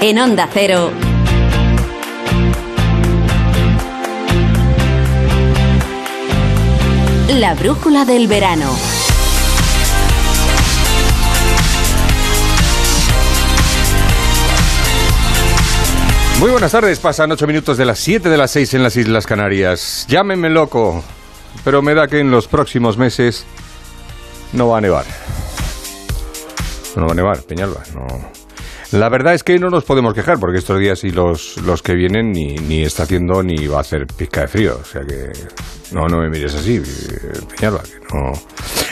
En Onda Cero. La brújula del verano. Muy buenas tardes, pasan ocho minutos de las 7 de las 6 en las Islas Canarias. Llámenme loco, pero me da que en los próximos meses no va a nevar. No va a nevar, Peñalba, no. La verdad es que no nos podemos quejar, porque estos días y los, los que vienen ni, ni está haciendo ni va a hacer pizca de frío. O sea que no, no me mires así, Peñalba, que no.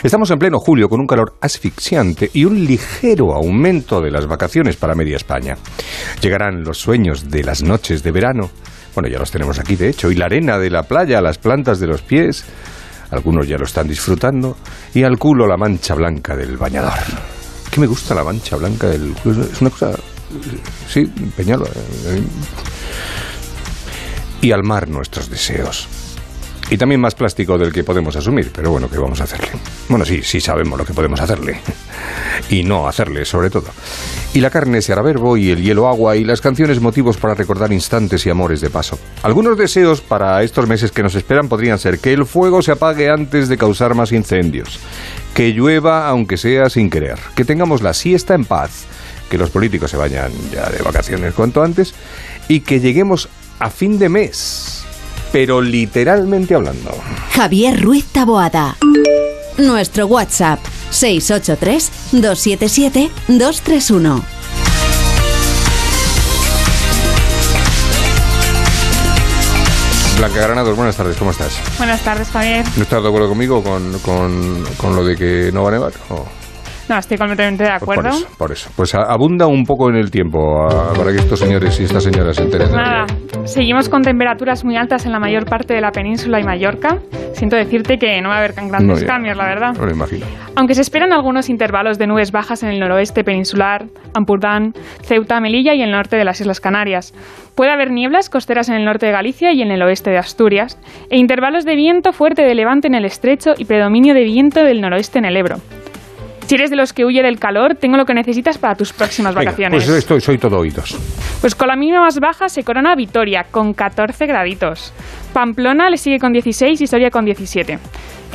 Estamos en pleno julio con un calor asfixiante y un ligero aumento de las vacaciones para media España. Llegarán los sueños de las noches de verano. Bueno, ya los tenemos aquí, de hecho, y la arena de la playa, las plantas de los pies. Algunos ya lo están disfrutando. Y al culo la mancha blanca del bañador. Que me gusta la mancha blanca del. Es una cosa. Sí, Peñalba. eh, Y al mar nuestros deseos. Y también más plástico del que podemos asumir, pero bueno, ¿qué vamos a hacerle? Bueno, sí, sí sabemos lo que podemos hacerle. Y no hacerle, sobre todo. Y la carne se hará verbo, y el hielo agua, y las canciones motivos para recordar instantes y amores de paso. Algunos deseos para estos meses que nos esperan podrían ser que el fuego se apague antes de causar más incendios, que llueva aunque sea sin querer, que tengamos la siesta en paz, que los políticos se vayan ya de vacaciones cuanto antes, y que lleguemos a fin de mes pero literalmente hablando. Javier Ruiz Taboada. Nuestro WhatsApp 683-277-231. Blanca Granados, buenas tardes, ¿cómo estás? Buenas tardes, Javier. ¿No estás de acuerdo conmigo con, con, con lo de que no va a nevar? ¿O? No, estoy completamente de Pues acuerdo. por eso, por eso. Pues abunda un poco en el tiempo a- para que estos señores y estas señoras se enteren. Nada, seguimos con temperaturas muy altas en la mayor parte de la península y Mallorca. Siento decirte que no va a haber tan grandes No, ya. cambios, la verdad. Me lo imagino. Aunque se esperan algunos intervalos de nubes bajas en el noroeste peninsular, Ampurdán, Ceuta, Melilla y el norte de las Islas Canarias. Puede haber nieblas costeras en el norte de Galicia y en el oeste de Asturias, e intervalos de viento fuerte de levante en el estrecho y predominio de viento del noroeste en el Ebro. Si eres de los que huye del calor, tengo lo que necesitas para tus próximas Venga, vacaciones. pues estoy, soy todo oídos. Pues con la mínima más baja se corona Vitoria, con 14 graditos. Pamplona le sigue con 16 y Soria con 17.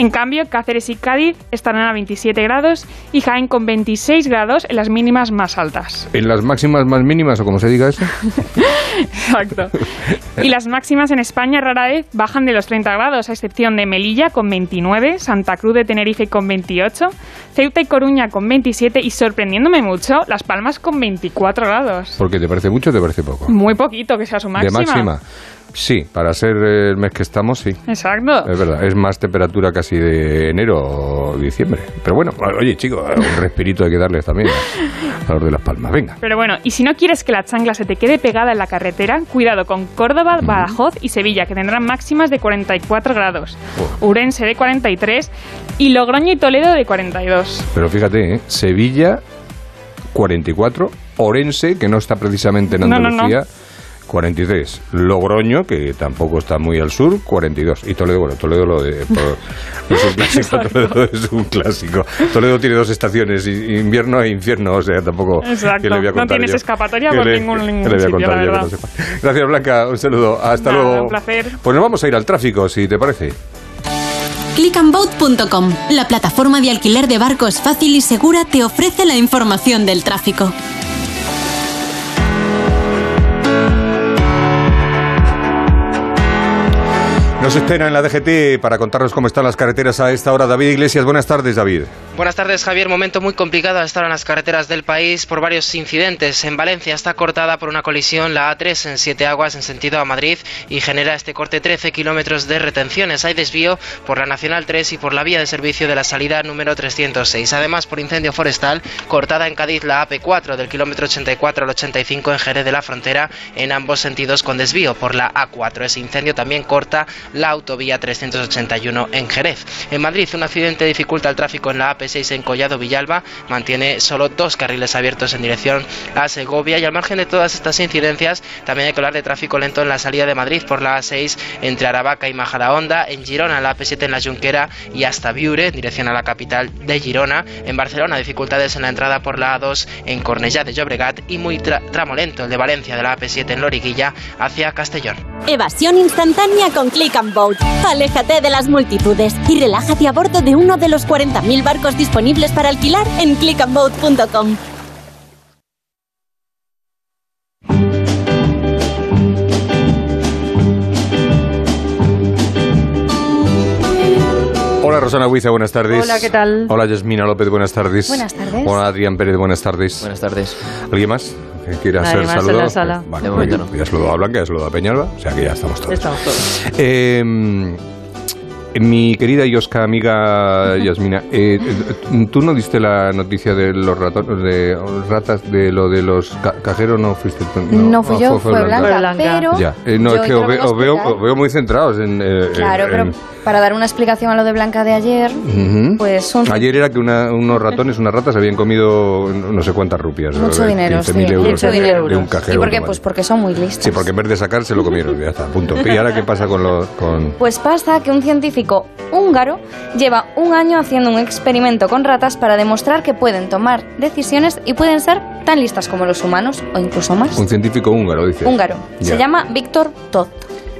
En cambio, Cáceres y Cádiz estarán a 27 grados y Jaén con 26 grados en las mínimas más altas. ¿En las máximas más mínimas o como se diga eso? Exacto. Y las máximas en España rara vez bajan de los 30 grados, a excepción de Melilla con 29, Santa Cruz de Tenerife con 28, Ceuta y Coruña con 27 y, sorprendiéndome mucho, Las Palmas con 24 grados. Porque te parece mucho o te parece poco. Muy poquito que sea su máxima. De máxima. Sí, para ser el mes que estamos, sí. Exacto. Es verdad, es más temperatura casi de enero o diciembre. Pero bueno, oye, chicos, un respirito hay que darles también a, los de Las Palmas. Venga. Pero bueno, y si no quieres que la chancla se te quede pegada en la carretera, cuidado con Córdoba, Badajoz y Sevilla, que tendrán máximas de 44 grados. Oh. Urense de 43 y Logroño y Toledo de 42. Pero fíjate, ¿eh? Sevilla 44, Orense, que no está precisamente en No, no, no. Andalucía, 43, Logroño, que tampoco está muy al sur, 42, y Toledo, bueno, Toledo lo de, por- es un clásico, Toledo es un clásico. Toledo tiene dos estaciones, invierno e infierno, o sea, tampoco... Exacto. ¿qué le voy a No tienes yo? escapatoria ¿Qué por le- ningún- ningún le voy a sitio, la yo verdad. no sepa? Gracias, Blanca, un saludo, hasta Nada, luego. un placer. Pues nos vamos a ir al tráfico, si te parece. Clickandboat.com, la plataforma de alquiler de barcos fácil y segura, te ofrece la información del tráfico. Nos espera en la DGT para contarnos cómo están las carreteras a esta hora. David Iglesias, buenas tardes, David. Buenas tardes, Javier. Momento muy complicado a estar en las carreteras del país por varios incidentes. En Valencia está cortada por una colisión la A3 en Siete Aguas en sentido a Madrid y genera este corte 13 kilómetros de retenciones. Hay desvío por la Nacional 3 y por la vía de servicio de la salida número 306. Además, por incendio forestal, cortada en Cádiz la AP4 del kilómetro 84 al 85 en Jerez de la Frontera en ambos sentidos con desvío por la A4. Ese incendio también corta la autovía 381 en Jerez. En Madrid, un accidente dificulta el tráfico en la AP AP6 en Collado Villalba mantiene solo dos carriles abiertos en dirección a Segovia y al margen de todas estas incidencias también hay que hablar de tráfico lento en la salida de Madrid por la A6 entre Aravaca y Majadahonda, en Girona la AP7 en la Junquera y hasta Viure en dirección a la capital de Girona, en Barcelona dificultades en la entrada por la A2 en Cornellà de Llobregat y muy tramo lento el de Valencia de la AP7 en Loriguilla hacia Castellón. Evasión instantánea con Click and Boat. Aléjate de las multitudes y relájate a bordo de uno de los 40.000 barcos disponibles para alquilar en clickandboat.com. Hola Rosana Huiza, buenas tardes. Hola, ¿qué tal? Hola Yasmina López, buenas tardes. Buenas tardes. Hola Adrián Pérez, buenas tardes. Buenas tardes. ¿Alguien más que quiera Nadie ser más en la sala. Bueno, De momento no. Ya saludado a Blanca, ya saludado a Peñalba, o sea que ya estamos todos. Estamos todos. Eh, mi querida y osca amiga Yasmina, eh, eh, ¿tú no diste la noticia de los ratones, de ratas, de lo de los ca- cajeros? No fuiste tú, No, fui ah, yo, fue Blanca, Fue Blanca. pero Ya, eh, no, yo es que os, ve- os veo, os veo muy centrados en... eh, Claro, en- pero en- para dar una explicación a lo de Blanca de ayer, Ujú. pues son Ayer era que una- unos ratones, unas ratas habían comido no sé cuántas rupias. mucho ¿no? dinero, 15.000 sí, euros mucho de- dinero. de un cajero. ¿Y por qué? automático. Pues porque son muy listos. Sí, porque en vez de sacar se lo comieron, ya está, punto. ¿Y ahora qué pasa con los... Con... Pues pasa que un científico húngaro lleva un año haciendo un experimento con ratas para demostrar que pueden tomar decisiones y pueden ser tan listas como los humanos o incluso más. Un científico húngaro, dice. Húngaro. Ya. Se llama Víctor Tot.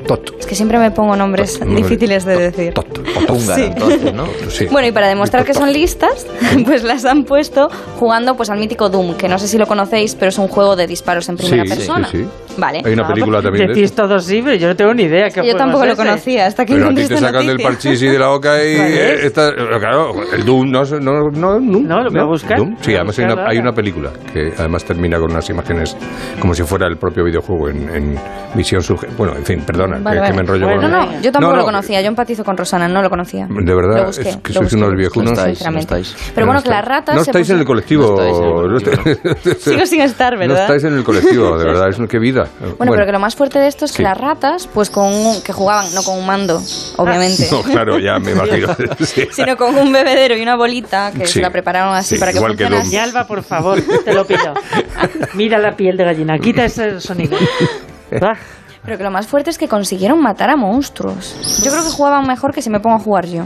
Tot. Es que siempre me pongo nombres Tot. difíciles de decir. Tot. Tot. Húngara, entonces, ¿no? Sí. Bueno, y para demostrar que son listas, pues las han puesto jugando pues al mítico Doom, que no sé si lo conocéis, pero es un juego de disparos en primera Sí, persona. sí, sí. Vale. Hay una película también de Decís eso. todos sí, pero yo no tengo ni idea. qué Yo tampoco lo ese. conocía hasta que Pero a ti te sacan del parchís y de la boca y... Esta- claro, el Doom, no, no, no, No, lo voy a buscar. Doom. Sí, además hay una, hay una película que además termina con unas imágenes como si fuera el propio videojuego en, en visión subjetiva. Bueno, en fin, perdona, Vale, que, vale. que me enrollo Bueno, con... No, no, yo tampoco No, lo no, conocía, yo empatizo con Rosana, no lo conocía. De verdad, busqué, es que sois unos viejunos. No estáis, sinceramente. no estáis. Pero bueno, No que las ratas... No estáis en el colectivo. No. Sigo sin estar, No ¿verdad? estáis en el colectivo, de verdad, es una qué Bueno, pero que lo más fuerte de esto es que las ratas, pues con un, que jugaban, no con un mando, obviamente, No, claro, ya me imagino. Sí. sino con un bebedero y una bolita que Sí. se la prepararon así Sí, para que igual que funcionase. Y Alba, por favor, te lo pido. Mira la piel de gallina, quita ese sonido. Ah, Pero que lo más fuerte es que consiguieron matar a monstruos. Yo creo que jugaban mejor que si me pongo a jugar yo.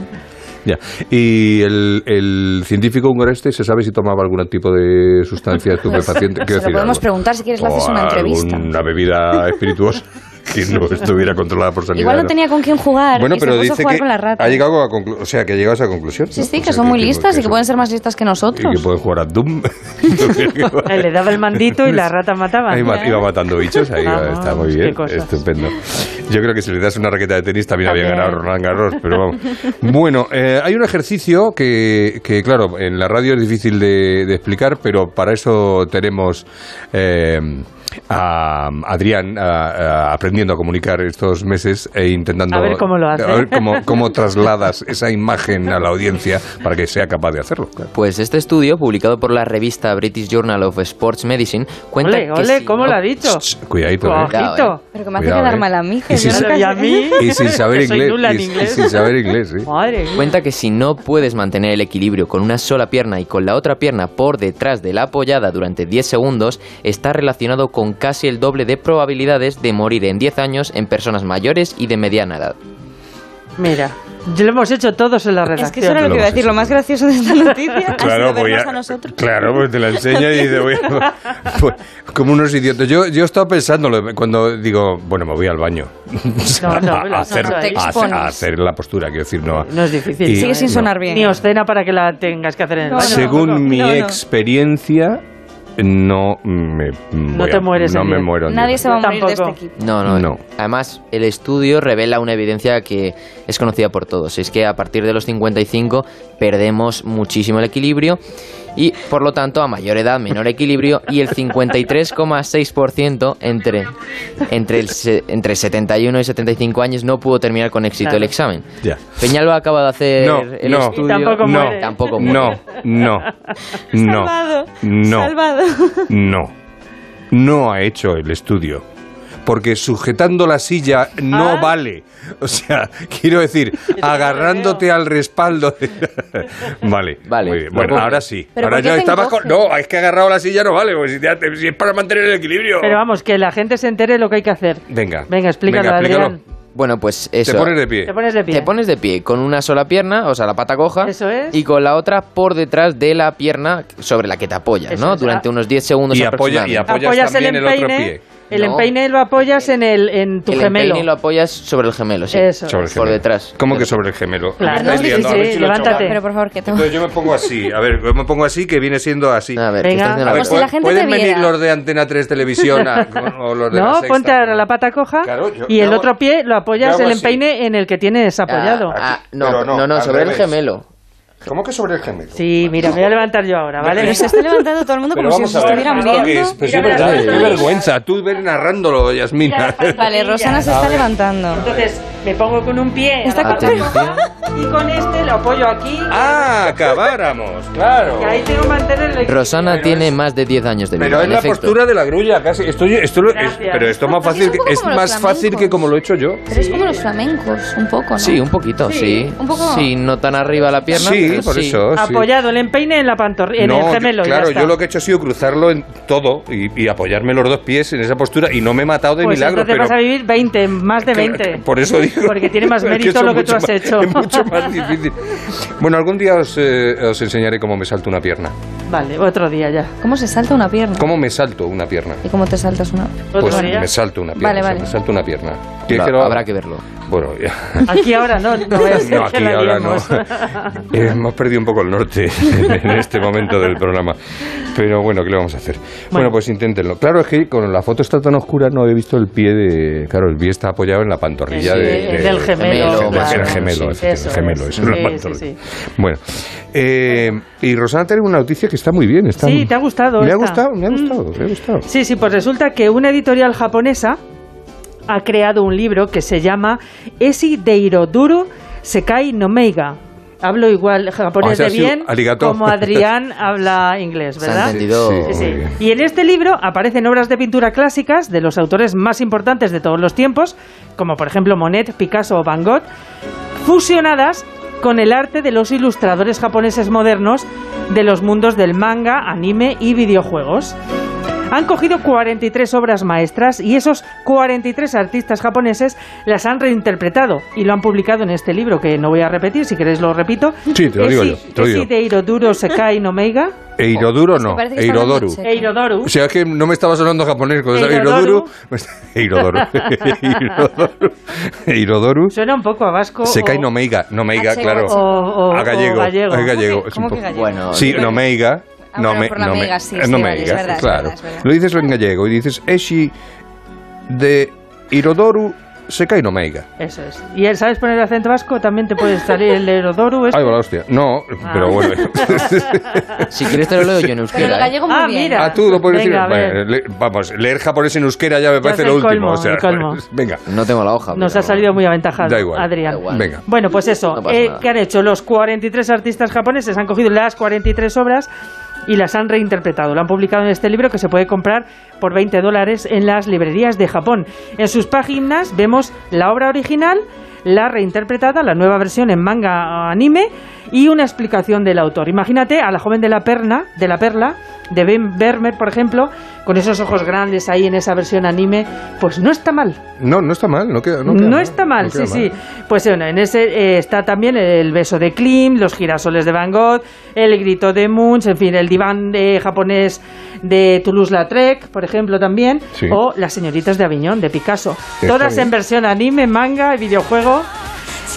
Ya. ¿Y el, el científico húngaro este se sabe si tomaba algún tipo de sustancia estupefaciente? Se Quiero lo decir, podemos algo. preguntar si quieres le haces una entrevista. Una bebida espirituosa que no estuviera controlada por sanidad. Igual no tenía con quién jugar Bueno, y pero se puso dice jugar que con las ratas. ha llegado a o sea, que ha llegado a esa conclusión. Sí, ¿no? sí, O que sea, son muy listas y que son- pueden ser más listas que y nosotros. que pueden jugar a Doom. le daba el mandito y la rata mataba. Ahí iba matando bichos, ahí está muy bien, estupendo. Yo creo que si le das una raqueta de tenis también había También. ganado Roland Garros, pero vamos. Bueno, eh, hay un ejercicio que, que, claro, en la radio es difícil de, de explicar, pero para eso tenemos eh, a Adrián a- a- aprendiendo a comunicar estos meses e intentando A ver cómo lo hace. a ver cómo, cómo trasladas esa imagen a la audiencia para que sea capaz de hacerlo. claro. Pues este estudio, publicado por la revista British Journal of Sports Medicine, cuenta Ole, que ole, si ¿cómo no- lo ha dicho? Ch, Cuidadito, ¿eh? Ojito. Pero que me hace Cuidado, quedar eh. mal a mí. Y Que si yo se- nunca- Y a mí, Y sin saber inglés. y- y inglés. sin saber inglés, sí. Madre mía. Cuenta que si no puedes mantener el equilibrio con una sola pierna y con la otra pierna por detrás de la apoyada durante 10 segundos, está relacionado con casi el doble de probabilidades de morir en 10 años en personas mayores y de mediana edad. Mira, ya lo hemos hecho todos en la redacción. Es que eso era lo Lo que iba a decir. Lo más gracioso de esta noticia Claro, voy a, a nosotros. claro, pues te la enseña y dice, voy a- pues, como unos idiotas. Yo, yo he estado pensándolo cuando digo, bueno, me voy al baño. No, no, a, hacer. Te a- hacer la postura, quiero decir, no. No es difícil. Y- Sigue sin no. sonar bien. Ni oscena para que la tengas que hacer en el No, baño. Según mi No, no. experiencia, no me voy te a- mueres No me diez. muero. Nadie se va a morir de este equipo. No, no, No. Además, el estudio revela una evidencia que es conocida por todos. Es que a partir de los 55 perdemos muchísimo el equilibrio y, por lo tanto, a mayor edad, menor equilibrio y el 53,6% entre, entre, el, entre 71 y 75 años no pudo terminar con éxito Claro. el examen. Ya. Peñalba acaba de hacer No, el no. estudio. Tampoco no, muere. Tampoco muere. no, no, no, Salvado. no, Salvado. no, no ha hecho el estudio. Porque sujetando la silla no Ah. vale. O sea, quiero decir, agarrándote al respaldo. de- vale, Vale. muy bien. Bueno, ahora sí. ¿Pero Ahora ya te estaba con-? No, es que agarrado la silla no vale, pues si, te- si es para mantener el equilibrio. Pero vamos, que la gente se entere lo que hay que hacer. Venga. Venga, explícalo, Venga, explícalo. Adrián. Bueno, pues Te eso. pones de pie. Te pones de pie. Te pones de pie con una sola pierna, o sea, la pata coja, Eso es. y con la otra por detrás de la pierna sobre la que te apoyas, Eso ¿no? es. Durante unos 10 segundos Y apoya- y aproximadamente. apoyas Apoyas el también el otro empeine. pie. El No. empeine lo apoyas en, el, en tu el gemelo. empeine lo apoyas sobre el gemelo, sí. Eso. Sobre el Por gemelo. detrás. ¿Cómo que sobre el gemelo? Claro, estáis sí, liando, sí, a si levántate. Pero por favor, que te... Entonces yo me pongo así. A ver, yo me pongo así que viene siendo así. A ver, ¿qué Venga. A ver, Como si la gente ¿pueden te venir los de Antena 3 Televisión a- o los de la No, Sexta? ponte ahora la pata coja Claro, yo- y el hago- otro pie lo apoyas el así. empeine en el que tienes apoyado. Ah, ah, no, no, no, no, sobre el gemelo. ¿Cómo que sobre el gemelo? Sí, mira, me voy a levantar yo ahora, ¿vale? Pero se está levantando todo el mundo Pero como si vamos os a ver. estuvieran ¿esto qué viendo. es? Pues sí, verdad, qué vergüenza. Tú ves narrándolo, Yasmina. Vale, Rosana se está levantando. Entonces me pongo con un pie Está la pata y con este lo apoyo aquí Ah, acabáramos, claro. y ahí tengo que mantener el. Rosana Pero tiene es- más de 10 años de vida. Pero es la efecto. postura de la grulla, casi. Esto, esto lo- es- pero esto es más fácil, es más fácil que como lo he hecho yo. Pero es como los flamencos, un poco, ¿no? Sí, un poquito, sí. Un poco. Sí, no tan arriba la pierna. Sí, pero por sí. eso. sí. Apoyado el empeine en la pantorrilla, en No, el yo- gemelo. y ya claro, está. yo lo que he hecho ha sido cruzarlo en todo y, y apoyarme los dos pies en esa postura y no me he matado de Pues milagro. entonces pero vas a vivir 20, más de 20. Claro, Por eso digo. Porque tiene más es mérito lo que tú mucho has más- hecho. Es mucho más difícil. Bueno, algún día os, eh, os enseñaré cómo me salto una pierna. Vale, otro día ya. ¿Cómo se salta una pierna? ¿Cómo me salto una pierna? ¿Y cómo te saltas una? Otro Pues día. me salto una pierna. Vale, o sea, vale. Me salto una pierna. Habrá que verlo. Bueno, ya. Aquí ahora no, no voy a hacer No, que aquí la ahora no. liemos. Eh, Hemos perdido un poco el norte en este momento del programa. Pero bueno, ¿qué le vamos a hacer? Bueno, Bueno. pues inténtenlo. Claro, es que con la foto está tan oscura no he visto el pie de... Claro, el pie está apoyado en la pantorrilla Sí, de, de- del gemelo, del- claro. gemelo, Sí, eso el gemelo, es. eso es Sí, Bueno, eh, y Rosana tiene una noticia que está muy bien. Está Sí, ¿te ha gustado Me ha gustado, me ha Mm. gustado, me ha gustado. Sí, sí, pues resulta que una editorial japonesa ha creado un libro que se llama Esi Deiroduru Sekai no Meiga. Hablo igual japonés Ah, de bien arigato. como Adrián habla inglés, Se ha ¿verdad? Sí, Sí. Y en este libro aparecen obras de pintura clásicas de los autores más importantes de todos los tiempos, como por ejemplo Monet, Picasso o Van Gogh, fusionadas con el arte de los ilustradores japoneses modernos de los mundos del manga, anime y videojuegos. Han cogido 43 obras maestras y esos 43 artistas japoneses las han reinterpretado y lo han publicado en este libro que no voy a repetir, si queréis lo repito. Sí, te lo digo Esi- yo, te lo digo. Esi de Hiroduro Sekai no Meiga. Eiroduro no, que está hablando Eirodoru. Eirodoru. O sea, es que no me estaba sonando japonés. Cuando estaba Eirodoru. Eirodoru. Eirodoru. Eirodoru. Suena un poco a vasco. Sekai o- no meiga. No meiga, Achego, claro. o, o- A gallego. o gallego. A gallego. ¿Cómo que- es un cómo que poco- gallego? Bueno, Sí, no meiga. Ah, no bueno, me, por la no me- meiga, sí, no sí, vale, meiga, es verdad, es claro. verdad, es verdad. Lo dices en gallego y dices Eshi de Irodoru Sekai no meiga. Eso es. ¿Y él sabes poner acento vasco? También te puede salir el este. Ay, va la hostia. No, Ah. pero bueno. Si quieres te lo leo yo en Pero el euskera. ¿eh? gallego muy Ah, bien. mira. Ah, tú lo puedes Venga, decir. Bueno, le- vamos, leer japonés en euskera ya me parece es lo el último. colmo, o sea, el colmo. venga, No tengo la hoja. Nos pero- ha salido muy aventajado, Da igual. Adrián. Da igual. venga. Bueno, pues eso. No eh. ¿Qué han hecho? Los 43 artistas japoneses han cogido las 43 obras y las han reinterpretado. Lo han publicado en este libro que se puede comprar por 20 dólares en las librerías de Japón. En sus páginas vemos la obra original, la reinterpretada, la nueva versión en manga anime y una explicación del autor. Imagínate a la joven de la perna, de la perla, de Ben Vermeer, por ejemplo, con esos ojos grandes ahí en esa versión anime, pues no está mal. No, no está mal. No, queda, no, No, queda mal, está mal, no sí, mal. sí. Pues bueno, en ese eh, está también el beso de Klim, los girasoles de Van Gogh, el grito de Munch, en fin, el diván de japonés de Toulouse-Lautrec, por ejemplo, también, Sí. o las señoritas de Aviñón, de Picasso. Está Todas bien. en versión anime, manga y videojuego.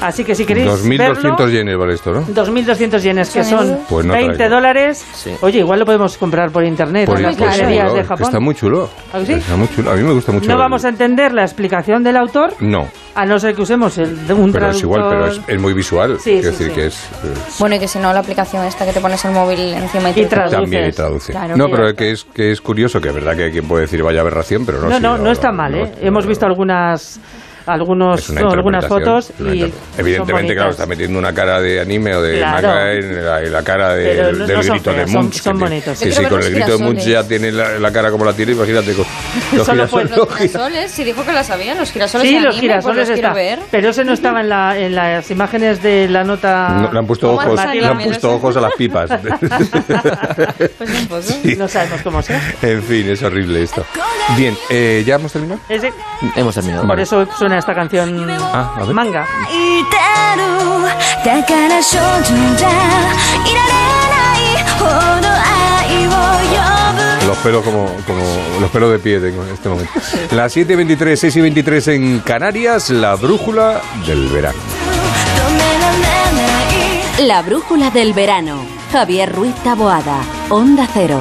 Así que si queréis 2.200 verlo, yenes vale esto, ¿no? 2.200 yenes, que ¿Son son? Pues no 20 traigo. dólares. Sí. Oye, igual lo podemos comprar por internet Por en las pues librerías de Japón. Está muy chulo. ¿Ah, sí? Está muy chulo. A mí me gusta mucho. No el- vamos a entender la explicación del autor, No, a no ser que usemos el de un pero es igual, pero es, traductor. es muy visual. Sí, Quiero sí, decir sí. que es... eh, Bueno, y que si no, la aplicación esta que te pones el móvil encima y, te Y traduces. También y traduce. Claro, no, pero que es, que es curioso, que es verdad que hay quien puede decir vaya aberración, pero no. No, sí, no, no está mal, no, ¿eh? Hemos visto algunas algunos, no, algunas fotos y Evidentemente, son claro, está metiendo una cara de anime o de Claro. manga en la, en la cara de- no- del no son grito de feas, son- Munch. son tiene- bonitos. Sí, sí, con el los grito de Munch ya tiene la, la cara como la tiene, imagínate. Con, los Solo girasoles- Los girasoles, si dijo que las sabía, los girasoles Sí, de los anime, girasoles pues los está. ver. Pero ese no estaba en, la, en las imágenes de la nota. No, le han puesto ¿Cómo ojos, le han anime? puesto ojos a las pipas. Pues. Sí. No sabemos cómo sea. En fin, es horrible esto. Bien, eh, ¿ya hemos terminado? Ese- Hemos terminado. por eso suena esta canción ah, manga. Los pelos como, como los pelos de pie tengo en este momento. Las 7.23, 6 y 23 en Canarias, la brújula del verano. La brújula del verano. Javier Ruiz Taboada, Onda Cero.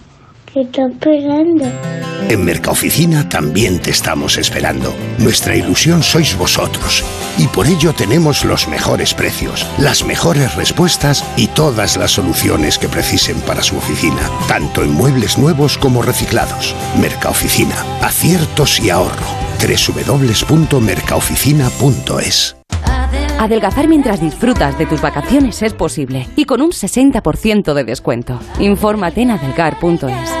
¿Qué está esperando? En Mercaoficina también te estamos esperando. Nuestra ilusión sois vosotros. Y por ello tenemos los mejores precios, las mejores respuestas y todas las soluciones que precisen para su oficina, tanto en muebles nuevos como reciclados. Mercaoficina, aciertos y ahorro. www.mercaoficina.es Adelgazar mientras disfrutas de tus vacaciones es posible y con un 60% de descuento. Infórmate en adelgar.es.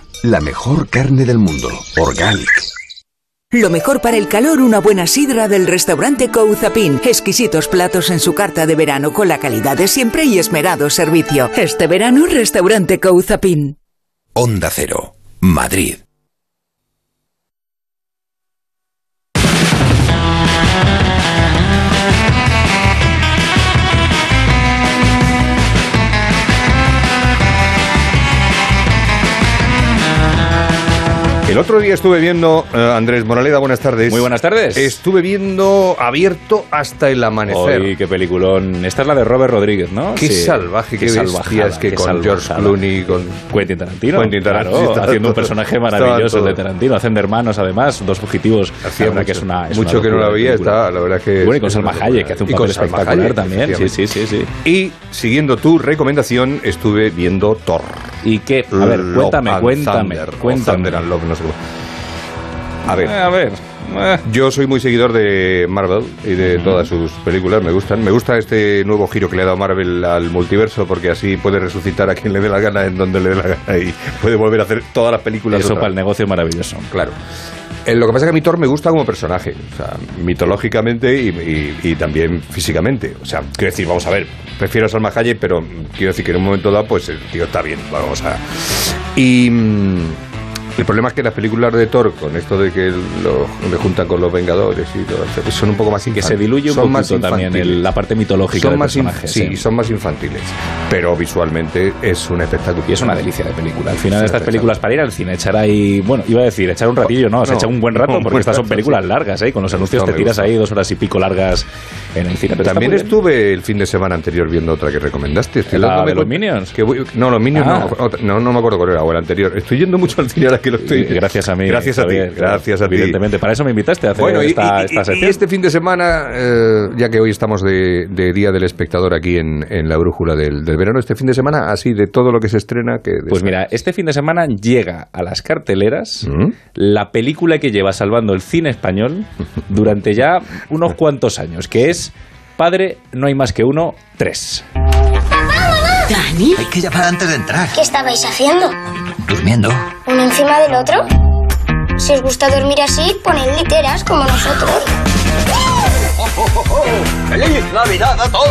La mejor carne del mundo, Organic. Lo mejor para el calor, una buena sidra del restaurante Couzapin. Exquisitos platos en su carta de verano con la calidad de siempre y esmerado servicio. Este verano, restaurante Couzapin. Onda Cero, Madrid. El otro día estuve viendo, eh, Andrés Moraleda, buenas tardes. Muy buenas tardes. Estuve viendo abierto hasta el amanecer. Uy, qué peliculón. Esta es la de Robert Rodríguez, ¿no? Qué Sí. salvaje, qué, salvajada, bestias que qué con George. Clooney, con Quentin Tarantino. Quentin Tarantino, Claro, estaba haciendo un personaje maravilloso el de. Tarantino. Hacen de hermanos, además, dos fugitivos. Hacía mucho, que es una, es mucho una que no la veía, está, la verdad que... Y bueno, y con es Salma Hayek, que hace un Y papel espectacular Hayek, también. Sí, sí, sí, sí. Y siguiendo tu recomendación, estuve viendo Thor. ¿Y qué? A ver, cuéntame, cuéntame, cuéntame. Thunder and Love, no sé A ver. Eh, a ver. Eh. Yo soy muy seguidor de Marvel y de todas sus películas, me gustan. Me gusta este nuevo giro que le ha dado Marvel al multiverso porque así puede resucitar a quien le dé la gana en donde le dé la gana y puede volver a hacer todas las películas. Eso para el negocio es maravilloso. Claro. Eh, lo que pasa es que a mí Thor me gusta como personaje, o sea, mitológicamente y, y- y también físicamente. O sea, quiero decir, vamos a ver, prefiero a Salma Hayek, pero quiero decir que en un momento dado, pues el tío está bien, vamos a... Y mm, el problema es que las películas de Thor, con esto de que lo, le juntan con los Vengadores y todo, eso, son un poco más Que infantiles. se diluye un son más poquito también el- la parte mitológica son del más personaje. sí, son más infantiles, pero visualmente es un espectáculo. Y es una delicia de película. Al final, Sí, estas sí, películas para ir al cine, echar ahí. Bueno, iba a decir, echar un ratillo, no, se No, echa un buen rato, porque estas son películas sí. largas, ¿eh? Con los anuncios No, te tiras ahí dos horas y pico largas en el cine. Pero También estuve el fin de semana anterior viendo otra que recomendaste. Estoy ¿La de los Minions? que voy- no, los Minions Ah. no, otra- no. No me acuerdo cuál era, o el anterior. Estoy yendo mucho al cine ahora que lo estoy. Y Gracias a mí. Gracias a ti. Gracias a ti. Evidentemente, para eso me invitaste a hacer Bueno, y, esta, y- esta y- sección. y este fin de semana, eh, ya que hoy estamos de, de Día del Espectador aquí en, en la brújula del, del verano, este fin de semana, así de todo lo que se estrena, que Pues mira, este fin de semana llega a las carteleras ¿Mm? la película que lleva salvando el cine español durante ya unos cuantos años, que es Padre, no hay más que uno, tres. ¿Dani? Hay que llamar antes de entrar. ¿Qué estabais haciendo? Durmiendo. ¿Uno encima del otro? Si os gusta dormir así, poned literas como nosotros. ¡Feliz Navidad a todos!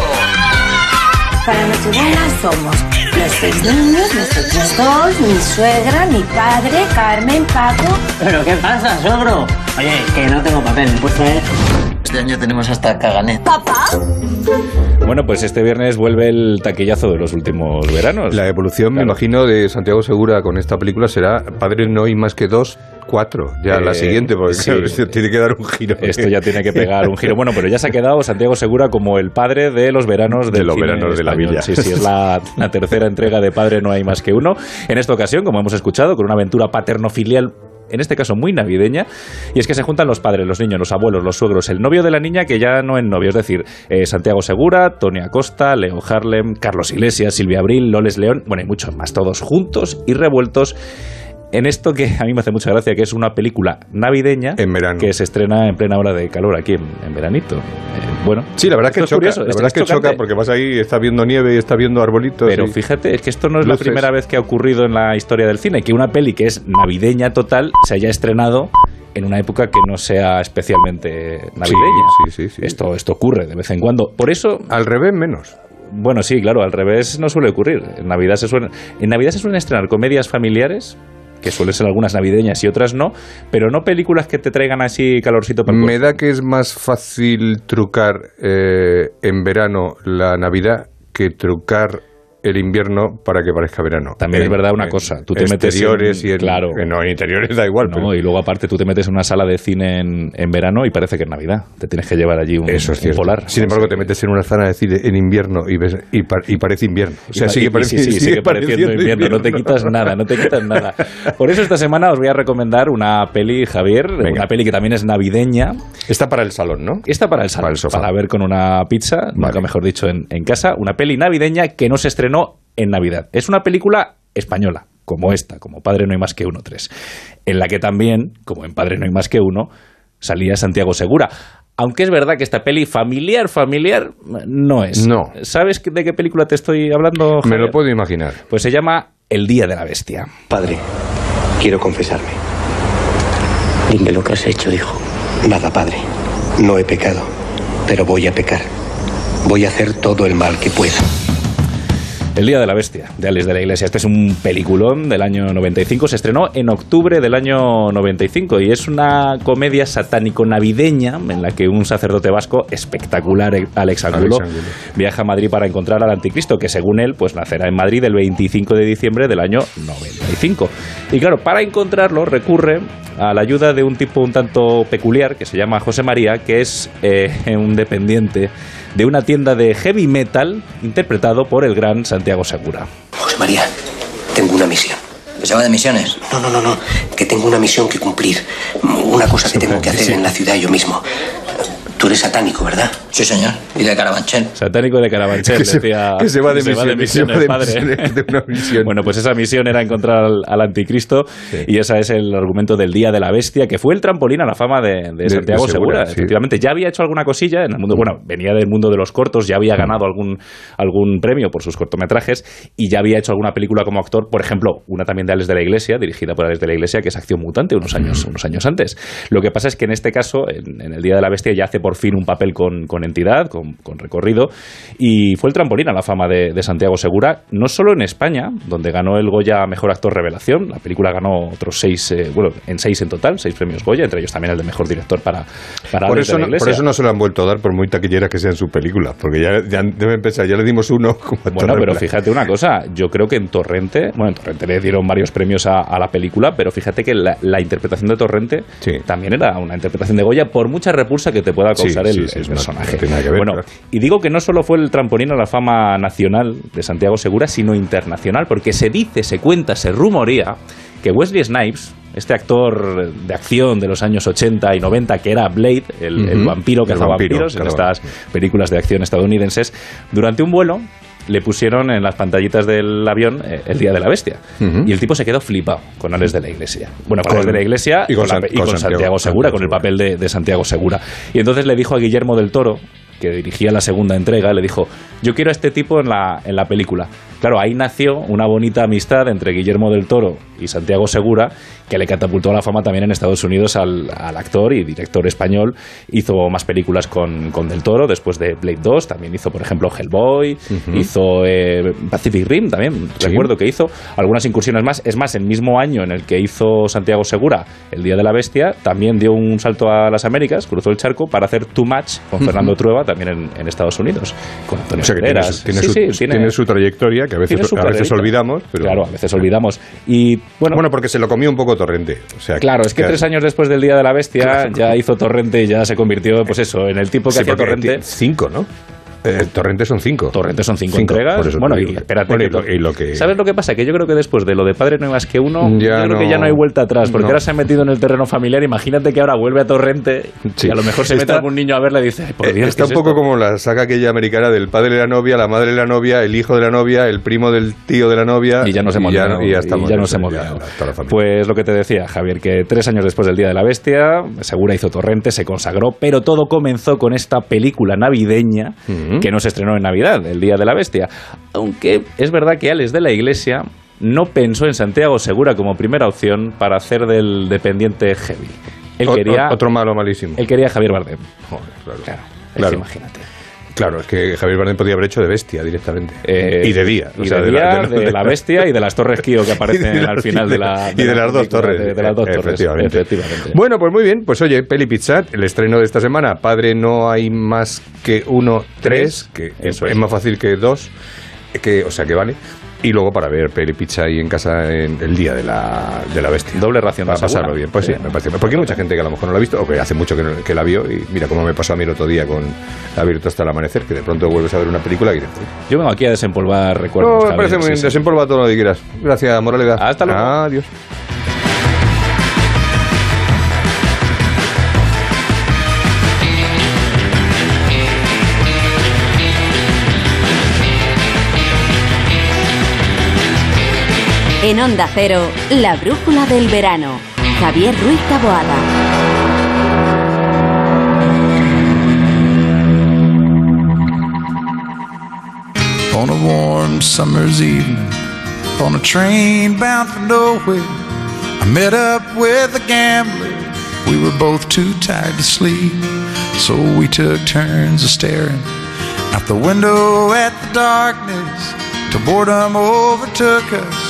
Para Nochebuena somos los seis niños, nosotros dos, mi suegra, mi padre, Carmen, Paco. ¿Pero qué pasa, sogro? Oye, que no tengo papel, ¿me puedes traer? Este año tenemos hasta caganet. ¿Papá? Bueno, pues este viernes vuelve el taquillazo de los últimos veranos. La evolución, me imagino, de Santiago Segura con esta película será Padre no hay más que dos, cuatro. Ya Eh, la siguiente, porque sí. claro, esto tiene que dar un giro. Esto ya tiene que pegar un giro. Bueno, pero ya se ha quedado Santiago Segura como el padre de los veranos del De los cine veranos de la villa. Sí, sí, es la, la tercera entrega de Padre no hay más que uno. En esta ocasión, como hemos escuchado, con una aventura paterno-filial en este caso muy navideña, y es que se juntan los padres, los niños, los abuelos, los suegros, el novio de la niña que ya no es novio, es decir, eh, Santiago Segura, Tony Acosta, Leo Harlem, Carlos Iglesias, Silvia Abril, Loles León, bueno, y muchos más, todos juntos y revueltos en esto que a mí me hace mucha gracia, que es una película navideña En verano. que se estrena en plena hora de calor aquí en, en veranito. Eh, bueno, Sí, la verdad es que esto choca, curioso, la es- verdad es que choca porque vas ahí, está viendo nieve y está viendo arbolitos. Pero y- fíjate, es que esto no es Luces. la primera vez que ha ocurrido en la historia del cine, que una peli que es navideña total se haya estrenado en una época que no sea especialmente navideña. Sí, sí, sí, sí. Esto, esto ocurre de vez en cuando. Por eso... Al revés, menos. Bueno, sí, claro, al revés no suele ocurrir. En Navidad se suelen, en Navidad se suelen estrenar comedias familiares, que suelen ser algunas navideñas y otras no, pero no películas que te traigan así calorcito para el Me da que es más fácil trucar eh, en verano la Navidad que trucar el invierno para que parezca verano. También es En- verdad una en cosa, tú te metes exteriores en- y en, claro. no, en interiores da igual. No, y luego aparte tú te metes en una sala de cine en, en verano y parece que es Navidad. Te tienes que llevar allí un, pero eso es un polar. Sin embargo, te metes en una sala de cine en invierno y, ves, y, pa- y parece invierno. O sea, Y- sigue pareciendo, sí, sí, sigue pareciendo invierno, no te quitas nada, no te quitas nada. Por eso esta semana os voy a recomendar una peli, Javier, una peli que también es navideña. Está para el salón, ¿no? Está para el salón, Para el sofá. para ver con una pizza, nunca mejor dicho, en, en casa, una peli navideña que no se estrenó en Navidad. Es una película española, como esta, como Padre no hay más que uno, tres, en la que también, como en Padre no hay más que uno, salía Santiago Segura. Aunque es verdad que esta peli familiar, familiar, no es. No. ¿Sabes de qué película te estoy hablando? Me Javier? lo puedo imaginar. Pues se llama El Día de la Bestia. Padre, quiero confesarme. Dime lo que has hecho, hijo. Nada, padre. No he pecado, pero voy a pecar. Voy a hacer todo el mal que pueda. El Día de la Bestia, de Alex de la Iglesia. Este es un peliculón del año 95. Se estrenó en octubre del año 95 y es una comedia satánico-navideña en la que un sacerdote vasco espectacular, Alex Angulo, Alex Angulo. viaja a Madrid para encontrar al anticristo, que según él, pues nacerá en Madrid el 25 de diciembre del año 95. Y claro, para encontrarlo recurre a la ayuda de un tipo un tanto peculiar que se llama José María, que es eh, un dependiente de una tienda de heavy metal interpretado por el gran Santiago Segura. José María, tengo una misión. ¿Se va de misiones? No, no, no, no. Que tengo una misión que cumplir. Una cosa que tengo que hacer en la ciudad yo mismo. Tú eres satánico, ¿verdad? Sí, señor. Y de Carabanchel. Satánico de Carabanchel, Que se- decía. que se va de misión, misión se el va de padre. misión, de una misión. Bueno, pues esa misión era encontrar al, al anticristo y ese es el argumento del Día de la Bestia, que fue el trampolín a la fama de, de de Santiago Segura, Segura. sí. Efectivamente, ya había hecho alguna cosilla en el mundo, bueno, venía del mundo de los cortos, ya había ganado algún, algún premio por sus cortometrajes y ya había hecho alguna película como actor, por ejemplo, una también de Alex de la Iglesia, dirigida por Alex de la Iglesia, que es Acción Mutante, unos años, unos años antes. Lo que pasa es que en este caso, en, en el Día de la Bestia, ya hace por fin un papel con, con entidad, con, con recorrido, y fue el trampolín a la fama de, de Santiago Segura, no solo en España, donde ganó el Goya Mejor Actor Revelación, la película ganó otros seis, eh, bueno, en seis en total, seis premios Goya, entre ellos también el de Mejor Director para, para Por eso, de la no, por eso no se lo han vuelto a dar, por muy taquilleras que sean sus películas. Porque ya, ya deben pensar, ya le dimos uno como Bueno, pero fíjate una cosa, yo creo que en Torrente, bueno, en Torrente le dieron varios premios a, a la película, pero fíjate que la, la interpretación de Torrente también era una interpretación de Goya, por mucha repulsa que te pueda Sí, causar sí, el, sí, el no- personaje. no ver, bueno, claro. y digo que no solo fue el trampolín a la fama nacional de Santiago Segura, sino internacional, porque se dice, se cuenta, se rumorea que Wesley Snipes, este actor de acción de los años 80 y 90, que era Blade, el, vampiro que El vampiro, vampiros en estas películas de acción estadounidenses, durante un vuelo le pusieron en las pantallitas del avión eh, el Día de la Bestia. Y el tipo se quedó flipado con Alex de la Iglesia. Bueno, con, Con- Alex de la Iglesia y con la- San- y con con Santiago- Santiago Segura, Santiago con el papel de, de Santiago Segura. Y entonces le dijo a Guillermo del Toro, que dirigía la segunda entrega, le dijo, yo quiero a este tipo en la, en la película. Claro, ahí nació una bonita amistad entre Guillermo del Toro y Santiago Segura, que le catapultó a la fama también en Estados Unidos al, al actor y director español. Hizo más películas con, con Del Toro, después de Blade 2, también hizo, por ejemplo, Hellboy, hizo eh, Pacific Rim también, Sí. recuerdo que hizo algunas incursiones más. Es más, el mismo año en el que hizo Santiago Segura El Día de la Bestia, también dio un salto a las Américas, cruzó el charco para hacer Too Much con Fernando Trueba, también en, en Estados Unidos, con Antonio O sea tiene, su, tiene, Sí, su, sí, tiene- tiene su trayectoria que a veces, a veces olvidamos. Pero... Claro, a veces olvidamos. Y bueno, Bueno, porque se lo comió un poco Torrente. O sea, Claro, es que tres años después del Día de la Bestia ya hizo Torrente y ya se convirtió, pues eso, en el tipo que Sí, hacía Torrente. Cinco, ¿no? Eh, Torrente son cinco. Torrente son cinco, Cinco, entregas. por eso te bueno, y espérate. Bueno, y que lo- to- y lo que- ¿Sabes lo que pasa? Que yo creo que después de lo de Padre no hay más que uno, Ya yo creo que no- ya no hay vuelta atrás, porque no. ahora se ha metido en el terreno familiar. Imagínate que ahora vuelve a Torrente Sí. y a lo mejor se mete algún niño a verla y dice, "Ay, por Eh, Dios, Está ¿qué un es poco esto?". como la saga aquella americana del padre de la novia, la madre de la novia, el hijo de la novia, el primo del tío de la novia. Y ya nos hemos liado, y ya nos hemos. Pues lo que te decía, Javier, que tres años después del Día de la Bestia, Segura hizo Torrente, se consagró, pero todo comenzó con esta película navideña que no se estrenó en Navidad, el Día de la Bestia. Aunque es verdad que Alex de la Iglesia no pensó en Santiago Segura como primera opción para hacer del dependiente heavy. Él O- quería, otro malo malísimo. él quería a Javier Bardem. Joder, claro. Claro, Claro. imagínate. Claro, es que Javier Bardem podía haber hecho de bestia directamente. Eh, y de día. Y o sea, de, la- día, de la- de la bestia y de las torres Kio que aparecen al final de la. y de la las dos torres. De, de las dos torres. Efectivamente. Bueno, pues muy bien. Pues oye, Peli Pizza, el estreno de esta semana. Padre no hay más que uno, tres, que Eso es, es. más fácil que dos, que, o sea que vale. Y luego para ver Peli Pizza ahí en casa en el día de la, de la bestia. Doble ración Para segura. pasarlo bien. Pues sí, Sí. me parece. Porque hay mucha gente que a lo mejor no la ha visto, o que hace mucho que, no- que la vio. Y mira cómo me pasó a mí el otro día con Abierto hasta el amanecer, que de pronto vuelves a ver una película y Yo vengo aquí a desempolvar recuerdos. no, me parece muy sí, bien. sí. Desempolva todo lo que quieras. Gracias, Moralidad. Hasta luego. Adiós. En Onda Cero, la brújula del verano. Javier Ruiz Taboada. on a warm summer's evening on a train bound for nowhere. I met up with a gambler. We were both too tired to sleep, so we took turns of staring out the window at the darkness till boredom overtook us.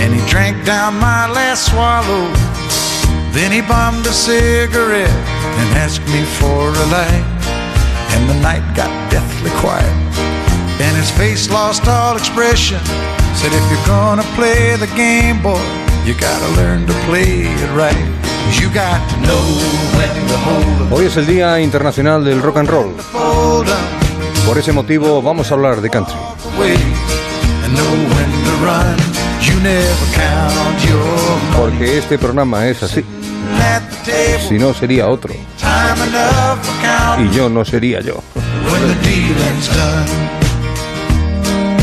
and he drank down my last swallow. Then he bummed a cigarette and asked me for a light. and the night got deathly quiet. And his face lost all expression. Said, if you're gonna play the game, boy, you gotta learn to play it right. You got to know when to hold Hoy es el Día Internacional del Rock and Roll. Por ese motivo vamos a hablar de country. Porque este programa es así. Si no, sería otro. Y yo no sería yo.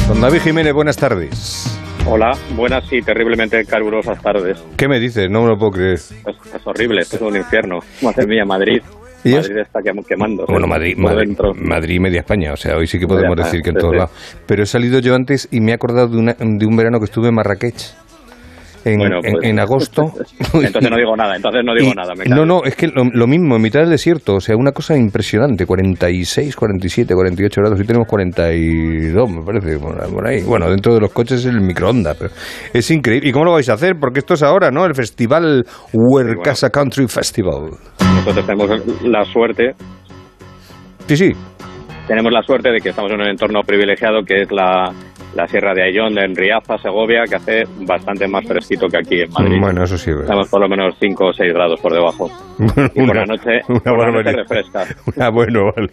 Don David Jiménez, buenas tardes. Hola, buenas y terriblemente calurosas tardes. ¿Qué me dices? No me lo puedo creer. Es, es horrible, esto es un infierno. Madre mía, Madrid. Madrid está quem- quemando. Bueno, Madrid, Madrid. Madrid y media España. O sea, hoy sí que podemos decir que en todos lados. Pero he salido yo antes y me he acordado de, una- de un verano que estuve en Marrakech. En, Bueno, en- pues- en agosto. Entonces no digo nada, entonces no digo Y- nada. me no, no, es que lo, lo mismo, en mitad del desierto, o sea, una cosa impresionante, 46, 47, 48 grados, y tenemos 42, me parece, por ahí. Bueno, dentro de los coches el microondas, pero es increíble. ¿Y cómo lo vais a hacer? Porque esto es ahora, ¿no? El festival Huercasa Country Festival. Nosotros tenemos la suerte, Sí, sí, tenemos la suerte de que estamos en un entorno privilegiado que es la, la Sierra de Ayllón, de Enriaza, Segovia, que hace bastante más fresquito que aquí en Madrid. bueno, eso sí verdad. Estamos por lo menos 5 o 6 grados por debajo. Y por la noche, una por la noche refresca. Ah, bueno, vale.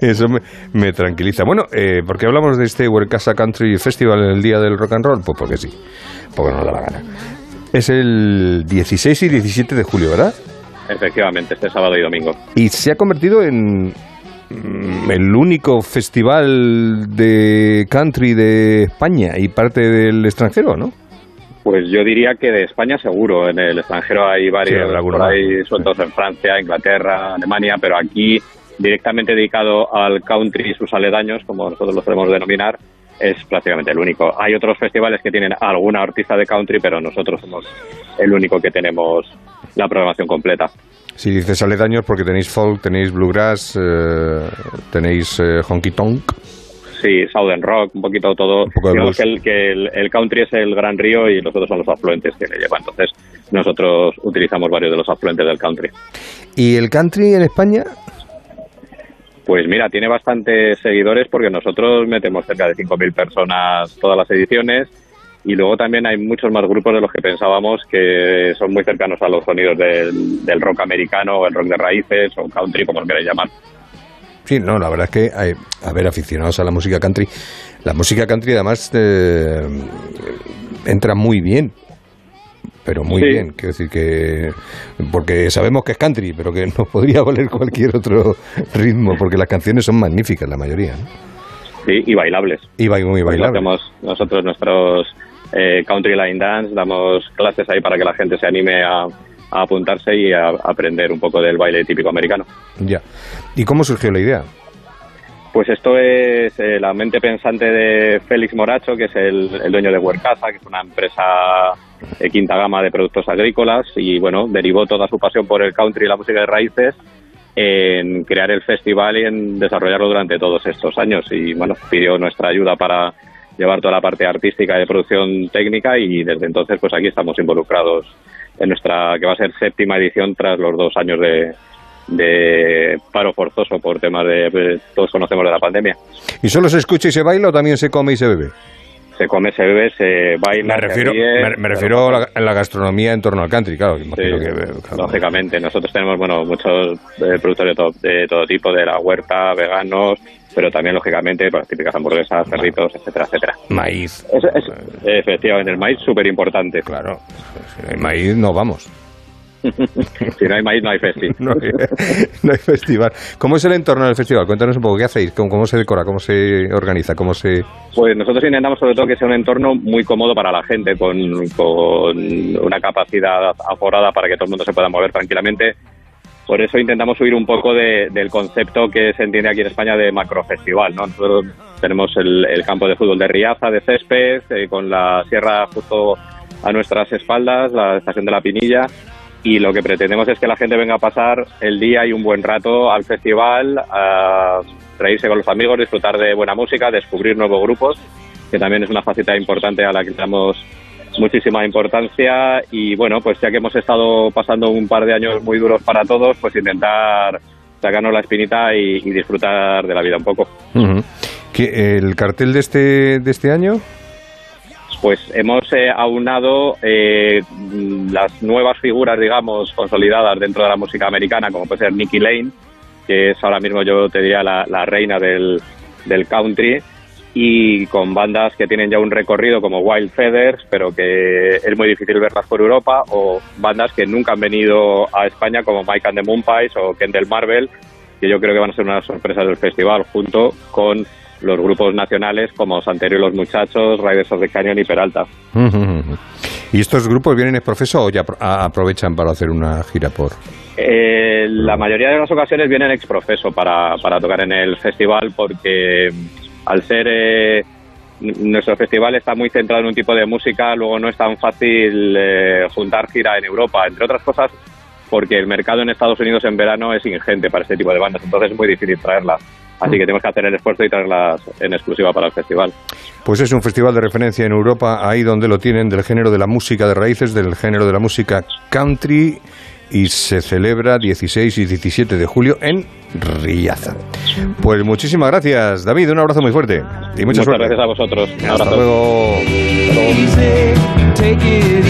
Eso me, me tranquiliza. Bueno, eh, ¿por qué hablamos de este Huercasa Country Festival en el Día del Rock and Roll? Pues porque sí, porque nos da la gana. Es el 16 y 17 de julio, ¿verdad? Efectivamente, este sábado y domingo. Y se ha convertido en el único festival de country de España y parte del extranjero, ¿no? Pues yo diría que de España seguro. En el extranjero hay Sí, varios alguno por ahí sueltos en Francia, Inglaterra, Alemania, pero aquí directamente dedicado al country y sus aledaños, como nosotros lo solemos denominar, es prácticamente el único. Hay otros festivales que tienen alguna artista de country, pero nosotros somos el único que tenemos la programación completa. Si dices aledaños porque tenéis folk, tenéis bluegrass, eh, tenéis eh, honky tonk. Sí, Southern Rock, un poquito todo. poco de Digamos que, el, que el, el country es el gran río y los otros son los afluentes que le llevan. Entonces, nosotros utilizamos varios de los afluentes del country. ¿Y el country en España? Pues mira, tiene bastantes seguidores porque nosotros metemos cerca de 5.000 personas todas las ediciones y luego también hay muchos más grupos de los que pensábamos que son muy cercanos a los sonidos del, del rock americano o el rock de raíces o country, como lo queráis llamar. Sí, no, la verdad es que, hay, a ver, aficionados a la música country, la música country además eh, entra muy bien, pero muy Sí. bien, quiero decir que, porque sabemos que es country, pero que nos podría valer cualquier otro ritmo, porque las canciones son magníficas, la mayoría, ¿no? Sí, y bailables. Y muy Pues bailable. hacemos nosotros nuestros eh, country line dance, damos clases ahí para que la gente se anime a, a apuntarse y a, a aprender un poco del baile típico americano. Ya. ¿Y cómo surgió la idea? Pues esto es eh, la mente pensante de Félix Moracho, que es el, el dueño de Huercaza, que es una empresa de quinta gama de productos agrícolas y bueno, derivó toda su pasión por el country y la música de raíces en crear el festival y en desarrollarlo durante todos estos años y bueno, pidió nuestra ayuda para llevar toda la parte artística y de producción técnica y desde entonces pues aquí estamos involucrados en nuestra que va a ser séptima edición tras los dos años de, de paro forzoso por temas de pues, todos conocemos de la pandemia. ¿Y solo se escucha y se baila o también se come y se bebe? Se come, se bebe, se baila, Me refiero, se ríe, me, me refiero a la, a la gastronomía en torno al country, claro. imagino Sí, que, claro. lógicamente. Nosotros tenemos bueno muchos eh, productores de todo, de todo tipo, de la huerta, veganos, pero también, lógicamente, pues, típicas hamburguesas, cerritos, etcétera, etcétera. Maíz. Es- es- efectivamente, el maíz súper importante. Claro. Si no hay maíz, no vamos. si no hay maíz, no hay festi. No hay, no hay festival. ¿Cómo es el entorno del festival? Cuéntanos un poco, ¿qué hacéis? ¿Cómo, cómo se decora? ¿Cómo se organiza? ¿Cómo se...? Pues nosotros intentamos sobre todo que sea un entorno muy cómodo para la gente, con, con una capacidad aforada para que todo el mundo se pueda mover tranquilamente. Por eso intentamos subir un poco de- del concepto que se entiende aquí en España de macrofestival. ¿no? Nosotros tenemos el, campo de fútbol de Riaza, de césped, eh, con la sierra justo a nuestras espaldas, la estación de la Pinilla, y lo que pretendemos es que la gente venga a pasar el día y un buen rato al festival, a reírse con los amigos, disfrutar de buena música, descubrir nuevos grupos, que también es una faceta importante a la que damos muchísima importancia y bueno, pues ya que hemos estado pasando un par de años muy duros para todos, pues intentar sacarnos la espinita y, y disfrutar de la vida un poco. Ujú. ¿Qué, ¿El cartel de este, de este año? Pues hemos eh, aunado eh, las nuevas figuras, digamos, consolidadas dentro de la música americana, como puede ser Nicky Lane, que es ahora mismo yo te diría la, la reina del, del country, y con bandas que tienen ya un recorrido como Wild Feathers, pero que es muy difícil verlas por Europa, o bandas que nunca han venido a España como Mike and the Moonpies o Kendall Marvel, que yo creo que van a ser una sorpresa del festival, junto con los grupos nacionales como Santerio y los Muchachos, Riders of the Canyon y Peralta. ¿Y estos grupos vienen exprofeso o ya aprovechan para hacer una gira por...? Eh, la mayoría de las ocasiones vienen ex profeso para, para tocar en el festival porque al ser eh, nuestro festival está muy centrado en un tipo de música, luego no es tan fácil eh, juntar gira en Europa, entre otras cosas porque el mercado en Estados Unidos en verano es ingente para este tipo de bandas, entonces es muy difícil traerlas. Así que tenemos que hacer el esfuerzo y traerlas en exclusiva para el festival. Pues es un festival de referencia en Europa, ahí donde lo tienen, del género de la música de raíces, del género de la música country, y se celebra 16 y 17 de julio en Riaza. Pues muchísimas gracias, David, un abrazo muy fuerte y mucha Muchas suerte. gracias a vosotros. Un Hasta abrazo. luego. Take it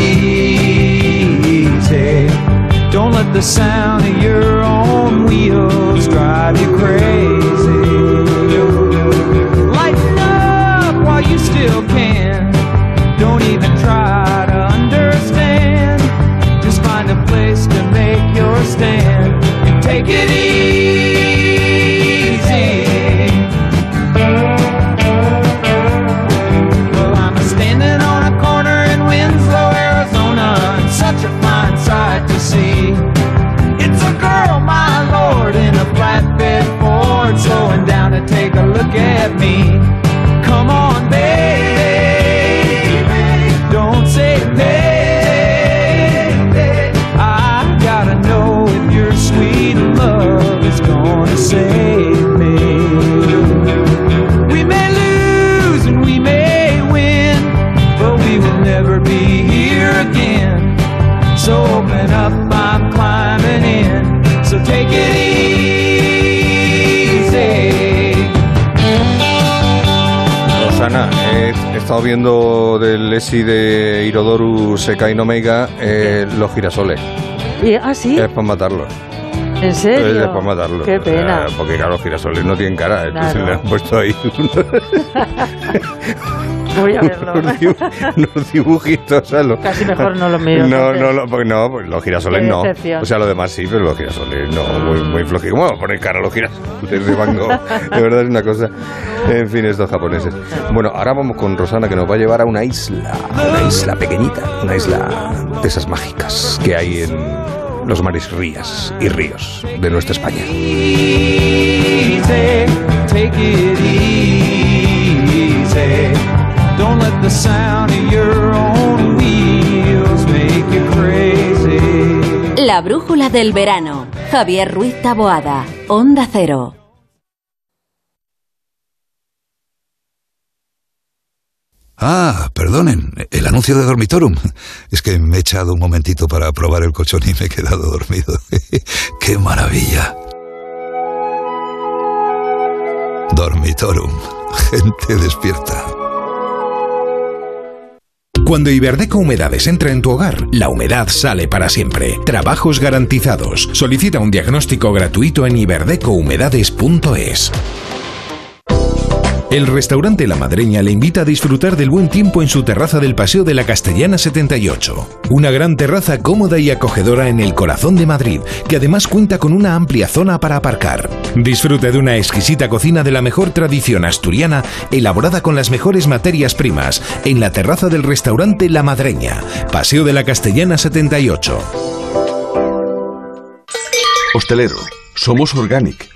viendo del ESI de Irodoru Sekai Omega eh, los girasoles. Y- ah, sí, Es para matarlos. en Es serio. para matarlos. Qué pena. Eh, porque claro, los girasoles no tienen cara. Entonces Claro. le han puesto ahí Voy a verlo. unos, dibu- unos dibujitos. ¿sabes? Lo- Casi mejor no lo miro, No, no, lo- porque no, pues los girasoles Qué no. O sea, lo demás sí, pero los girasoles no. Muy, muy flojitos. ¿Cómo a poner cara a los girasoles de Van Gogh? De verdad es una cosa. En fin, estos japoneses. Bueno, ahora vamos con Rosana que nos va a llevar a una isla. Una isla pequeñita. Una isla de esas mágicas que hay en los mares rías y ríos de nuestra España. Easy, take it easy. Don't let the sound of your own wheels make you crazy. La brújula del verano. Javier Ruiz Taboada. Onda Cero. Ah, perdonen, el anuncio de Dormitorum. Es que me he echado un momentito para probar el colchón y me he quedado dormido. ¡Qué maravilla! Dormitorum, gente despierta. Cuando Iberdeco Humedades entra en tu hogar, la humedad sale para siempre. Trabajos garantizados. Solicita un diagnóstico gratuito en iberdecohumedades.es. El restaurante La Madreña le invita a disfrutar del buen tiempo en su terraza del Paseo de la Castellana 78. Una gran terraza cómoda y acogedora en el corazón de Madrid, que además cuenta con una amplia zona para aparcar. Disfrute de una exquisita cocina de la mejor tradición asturiana, elaborada con las mejores materias primas, en la terraza del restaurante La Madreña, Paseo de la Castellana 78. Hostelero, somos Organic,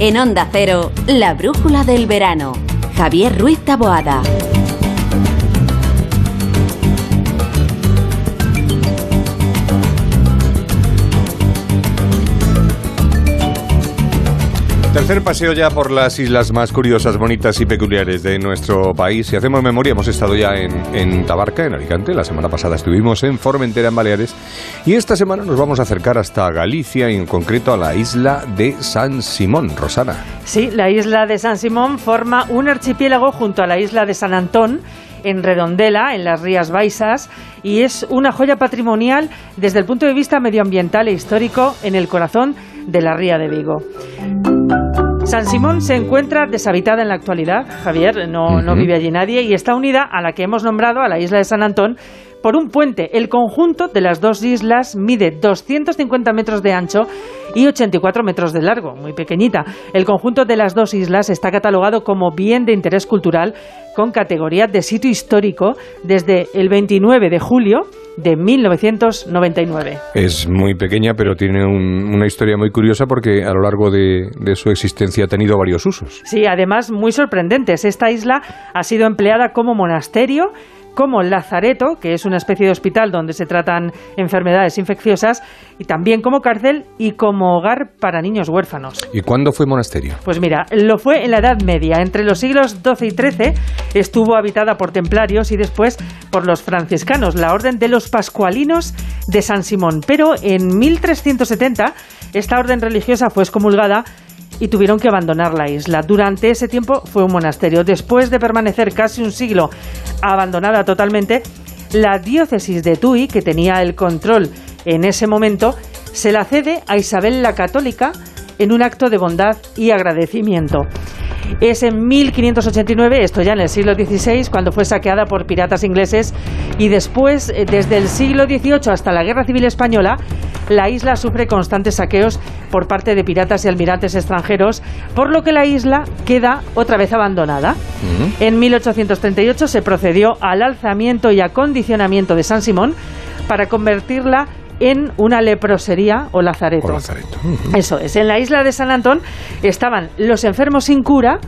En Onda Cero, la brújula del verano. Javier Ruiz Taboada. Tercer paseo ya por las islas más curiosas, bonitas y peculiares de nuestro país. Si hacemos memoria, hemos estado ya en, en Tabarca, en Alicante. La semana pasada estuvimos en Formentera, en Baleares. Y esta semana nos vamos a acercar hasta Galicia y en concreto a la isla de San Simón. Rosana. Sí, la isla de San Simón forma un archipiélago junto a la isla de San Antón en Redondela, en las Rías Baixas, y es una joya patrimonial desde el punto de vista medioambiental e histórico en el corazón de la Ría de Vigo. San Simón se encuentra deshabitada en la actualidad, Javier, no, no vive allí nadie, y está unida a la que hemos nombrado, a la isla de San Antón, por un puente. El conjunto de las dos islas mide 250 metros de ancho y 84 metros de largo, muy pequeñita. El conjunto de las dos islas está catalogado como bien de interés cultural con categoría de sitio histórico desde el 29 de julio de 1999. Es muy pequeña, pero tiene un- una historia muy curiosa porque a lo largo de, de su existencia ha tenido varios usos. Sí, además muy sorprendentes. Esta isla ha sido empleada como monasterio, como lazareto, que es una especie de hospital donde se tratan enfermedades infecciosas, y también como cárcel y como hogar para niños huérfanos. ¿Y cuándo fue monasterio? Pues mira, lo fue en la Edad Media. Entre los siglos XII y XIII estuvo habitada por templarios y después por los franciscanos, la orden de los pascualinos de San Simón. Pero en 1370 esta orden religiosa fue excomulgada y tuvieron que abandonar la isla. Durante ese tiempo fue un monasterio. Después de permanecer casi un siglo abandonada totalmente, la diócesis de Tui, que tenía el control en ese momento, se la cede a Isabel la Católica en un acto de bondad y agradecimiento. Es en 1589, esto ya en el siglo XVI, cuando fue saqueada por piratas ingleses y después, eh, desde el siglo XVIII hasta la Guerra Civil Española, la isla sufre constantes saqueos por parte de piratas y almirantes extranjeros, por lo que la isla queda otra vez abandonada. En 1838 se procedió al alzamiento y acondicionamiento de San Simón para convertirla en una leprosería o lazareto. Eso es. En la isla de San Antón estaban los enfermos sin cura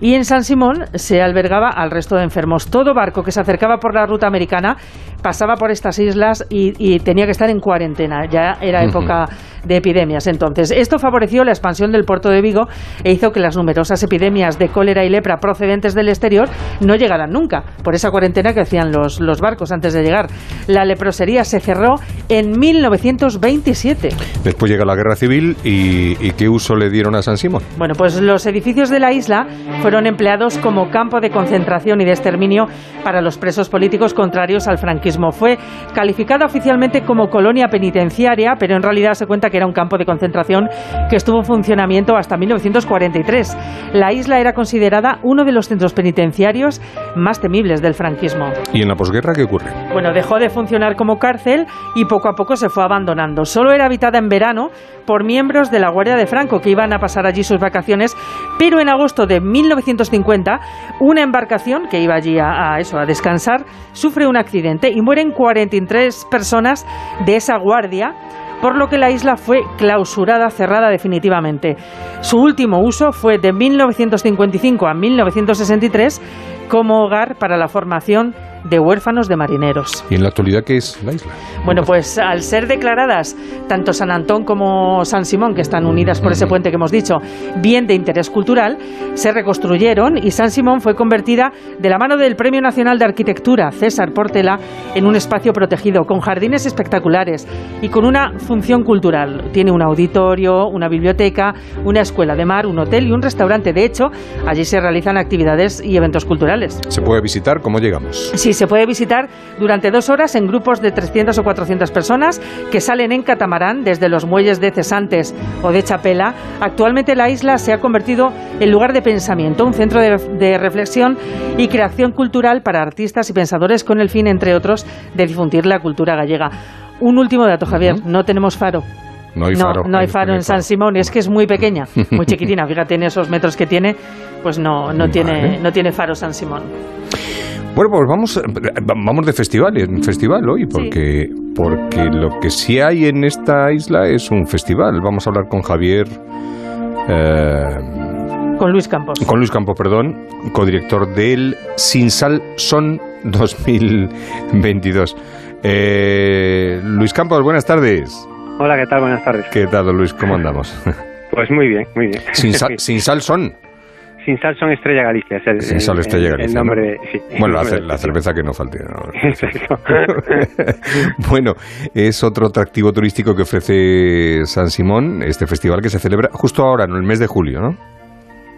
y en San Simón se albergaba al resto de enfermos. Todo barco que se acercaba por la ruta americana pasaba por estas islas y, y tenía que estar en cuarentena. Ya era época de epidemias entonces. Esto favoreció la expansión del puerto de Vigo e hizo que las numerosas epidemias de cólera y lepra procedentes del exterior no llegaran nunca por esa cuarentena que hacían los, los barcos antes de llegar. La leprosería se cerró en 1927. Después llega la guerra civil y, y ¿qué uso le dieron a San Simón? Bueno, pues los edificios de la isla fueron empleados como campo de concentración y de exterminio para los presos políticos contrarios al franquismo. Fue calificada oficialmente como colonia penitenciaria, pero en realidad se cuenta que era un campo de concentración que estuvo en funcionamiento hasta 1943. La isla era considerada uno de los centros penitenciarios más temibles del franquismo. ¿Y en la posguerra qué ocurre? Bueno, dejó de funcionar como cárcel y poco a poco se fue abandonando. Solo era habitada en verano por miembros de la Guardia de Franco que iban a pasar allí sus vacaciones, pero en agosto de 1950 una embarcación que iba allí a, a eso, a descansar, sufre un accidente y mueren 43 personas de esa guardia por lo que la isla fue clausurada, cerrada definitivamente. Su último uso fue de 1955 a 1963 como hogar para la formación de huérfanos de marineros. ¿Y en la actualidad qué es la isla? Bueno, pues al ser declaradas tanto San Antón como San Simón, que están unidas por ese puente que hemos dicho, bien de interés cultural, se reconstruyeron y San Simón fue convertida de la mano del Premio Nacional de Arquitectura César Portela en un espacio protegido con jardines espectaculares y con una función cultural. Tiene un auditorio, una biblioteca, una escuela de mar, un hotel y un restaurante. De hecho, allí se realizan actividades y eventos culturales. ¿Se puede visitar? ¿Cómo llegamos? Sí, se puede visitar durante dos horas en grupos de 300 o 400 personas que salen en catamarán desde los muelles de Cesantes o de Chapela. Actualmente la isla se ha convertido en lugar de pensamiento, un centro de, de reflexión y creación cultural para artistas y pensadores con el fin, entre otros, de difundir la cultura gallega. Un último dato, Javier, no tenemos faro. No hay faro. No, hay faro en San Simón, es que es muy pequeña, muy chiquitina. Fíjate en esos metros que tiene, pues no, no, tiene, no tiene faro San Simón. Bueno, pues vamos, vamos de festival, en festival hoy, porque, porque lo que sí hay en esta isla es un festival. Vamos a hablar con Javier. eh, Con Luis Campos. con Luis Campos, perdón, codirector del Sin Sal Son 2022. Eh, Luis Campos, buenas tardes. Hola, ¿qué tal? Buenas tardes. ¿Qué tal, Luis? ¿Cómo andamos? Pues muy bien, muy bien. Sin sal, sin sal son. Sin sal son Estrella Galicia. Es el, Sin sal el- Estrella el- Galicia, El ¿no? nombre, sí. Bueno, la, El ce- nombre la cerveza que no falte. ¿no? Exacto. bueno, es otro atractivo turístico que ofrece San Simón, este festival que se celebra justo ahora, en el mes de julio, ¿no?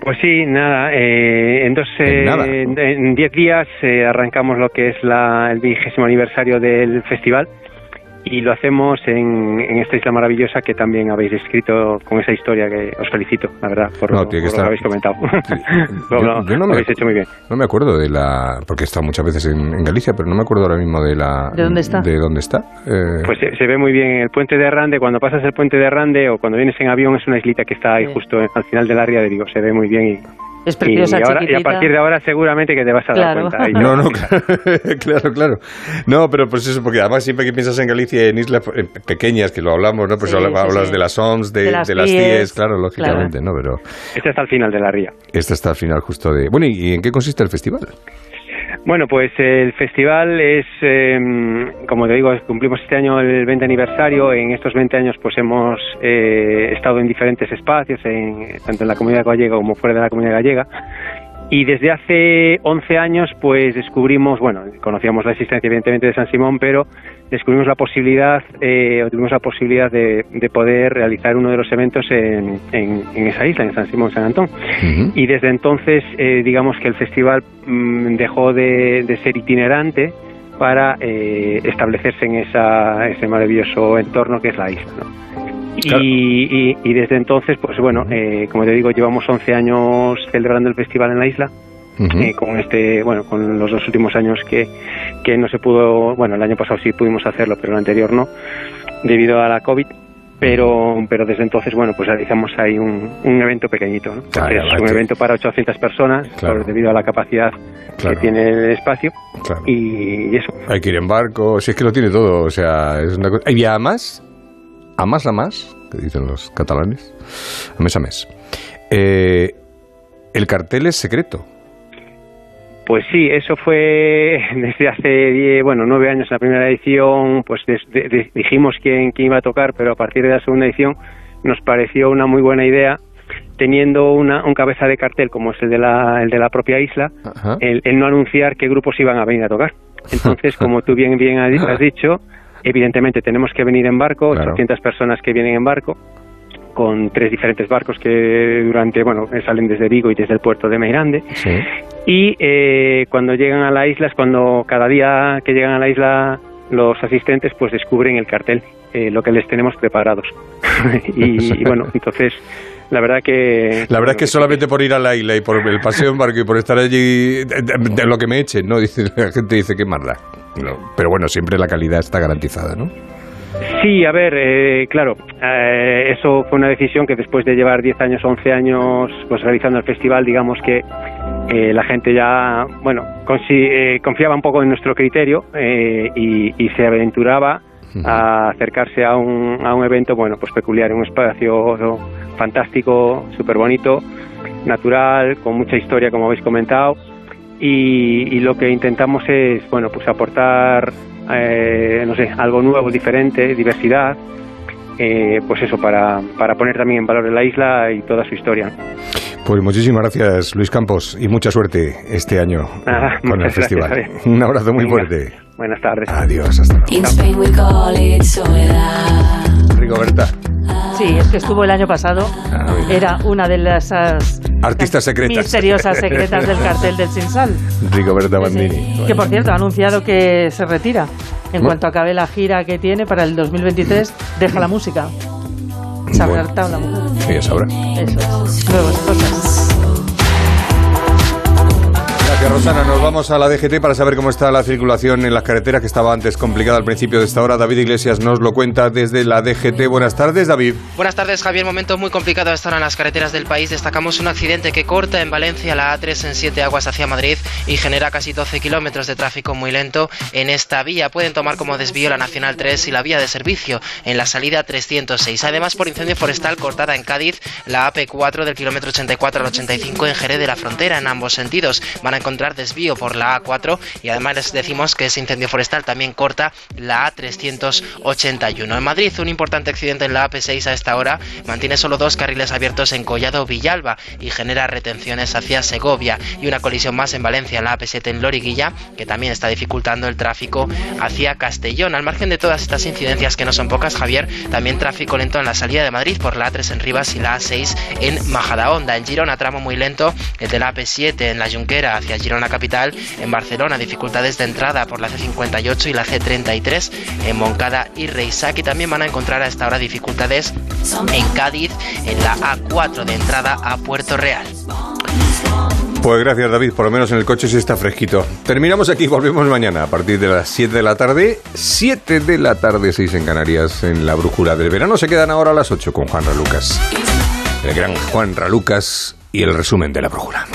Pues sí, nada. Eh, en dos, En nada. eh, en diez días eh, arrancamos lo que es la, el vigésimo aniversario del festival y lo hacemos en, en esta isla maravillosa que también habéis escrito con esa historia que os felicito, la verdad, por, No, lo- tiene que por lo estar- que habéis comentado. Yo- lo- yo no lo me- habéis hecho muy bien. No me acuerdo de la... porque he estado muchas veces en, en Galicia, pero no me acuerdo ahora mismo de la... ¿De dónde está? De dónde está. Eh, Pues se, se ve muy bien en el puente de Rande. Cuando pasas el puente de Rande o cuando vienes en avión, es una islita que está ahí justo al final del área de Vigo. Se ve muy bien y. Es preciosa, y, ahora- y a partir de ahora, seguramente que te vas a dar Claro. cuenta. Ahí No, no, claro, claro. No, pero pues eso, porque además siempre que piensas en Galicia, en islas eh, pequeñas, que lo hablamos, ¿no? Pues Sí, habla- sí, hablas sí. de las OMS, de, De las de las claro, lógicamente, ¿no? Pero Este está al final de la ría. esta está al final justo de... Bueno, ¿y en qué consiste el festival? Bueno, pues el festival es, eh, como te digo, cumplimos este año el 20 aniversario. En estos 20 años, pues hemos eh, estado en diferentes espacios, en, tanto en la comunidad gallega como fuera de la comunidad gallega. Y desde hace 11 años, pues descubrimos, bueno, conocíamos la existencia evidentemente de San Simón, pero descubrimos la posibilidad, eh, o tuvimos la posibilidad de, de poder realizar uno de los eventos en, en- en esa isla, en San Simón, San Antón. Y desde entonces, eh, digamos que el festival mm, dejó de, de ser itinerante para eh, establecerse en esa, ese maravilloso entorno que es la isla. ¿no? Y, y- y desde entonces, pues bueno, eh, como te digo, llevamos 11 años celebrando el festival en la isla. eh, con este bueno con los dos últimos años que, que no se pudo bueno el año pasado sí pudimos hacerlo pero el anterior no debido a la covid pero pero desde entonces bueno pues realizamos ahí un, un evento pequeñito ¿no? Claro, es un evento para 800 personas Claro. por- debido a la capacidad Claro. que tiene el espacio Claro. y eso Hay que ir en barco, si es que lo tiene todo, o sea, es una cosa... Y además, a más a más, que dicen los catalanes, a mes a mes, eh, el cartel es secreto. Pues sí, eso fue desde hace die- bueno nueve años la primera edición, pues de- de- dijimos quién, quién iba a tocar, pero a partir de la segunda edición nos pareció una muy buena idea, teniendo una, un cabeza de cartel como es el de la, el de la propia isla, el, el no anunciar qué grupos iban a venir a tocar. Entonces, como tú bien, bien has dicho, evidentemente tenemos que venir en barco, Claro. 800 personas que vienen en barco, con tres diferentes barcos que durante, bueno, salen desde Vigo y desde el puerto de Meirande. Y eh, cuando llegan a la isla es cuando cada día que llegan a la isla los asistentes pues descubren el cartel eh, lo que les tenemos preparados. y, y bueno, entonces la verdad que... La verdad es que solamente por ir a la isla y por el paseo en barco y por estar allí, de, de- de lo que me echen, ¿no? Dice, la gente dice que más da. No, pero bueno, siempre la calidad está garantizada, ¿no? Sí, a ver, eh, claro, eh, eso fue una decisión que después de llevar 10 años, 11 años pues realizando el festival, digamos que eh, la gente ya, bueno, eh, confiaba un poco en nuestro criterio eh, y, y se aventuraba a acercarse a un, a un evento, bueno, pues peculiar, un espacio fantástico, súper bonito, natural, con mucha historia, como habéis comentado, y, y lo que intentamos es, bueno, pues aportar, eh, no sé, algo nuevo, diferente, diversidad, eh, pues eso, para, para poner también en valor la isla y toda su historia. Pues muchísimas gracias, Luis Campos, y mucha suerte este año Nada, con el gracias, festival. Un abrazo muy Venga. fuerte. Buenas tardes. Adiós, hasta luego. In Spain we call it soledad. Rigoberta, Sí, es que estuvo el año pasado. Era una de las artistas secretas. misteriosas secretas del cartel del Sinsal. Rigoberta Bandini. Que por cierto ha anunciado que se retira. En Bueno. cuanto acabe la gira que tiene para el 2023, deja la música. Se ha Bueno. la mujer. Ella sabrá. Eso es. Nuevas cosas. Rosana. Nos vamos a la DGT para saber cómo está la circulación en las carreteras, que estaba antes complicada al principio de esta hora. David Iglesias nos lo cuenta desde la DGT. Buenas tardes, David. Buenas tardes, Javier. Momento muy complicado a esta hora en las carreteras del país. Destacamos un accidente que corta en Valencia la A3 en Siete Aguas hacia Madrid y genera casi 12 kilómetros de tráfico muy lento en esta vía. Pueden tomar como desvío la Nacional 3 y la vía de servicio en la salida 306. Además, por incendio forestal cortada en Cádiz la AP4 del kilómetro 84 al 85 en Jerez de la Frontera en ambos sentidos. Van a encontrar desvío por la A4 y además les decimos que ese incendio forestal también corta la A381. En Madrid, un importante accidente en la AP6 a esta hora mantiene solo dos carriles abiertos en Collado Villalba y genera retenciones hacia Segovia y una colisión más en Valencia en la AP7 en Loriguilla que también está dificultando el tráfico hacia Castellón. Al margen de todas estas incidencias que no son pocas, Javier, también tráfico lento en la salida de Madrid por la A3 en Rivas y la A6 en Majadahonda. En Girona, tramo muy lento, el de la AP7 en la Junquera hacia Girona capital. En Barcelona, dificultades de entrada por la C58 y la G33 en Moncada y Reisac. Y también van a encontrar a esta hora dificultades en Cádiz, en la A4 de entrada a Puerto Real. Pues gracias, David. Por lo menos en el coche sí está fresquito. Terminamos aquí, volvemos mañana a partir de las 7 de la tarde. 7 de la tarde, 6 en Canarias, en la brújula del verano. Se quedan ahora a las 8 con Juan Ralucas. El gran Juan Ralucas y el resumen de la brújula.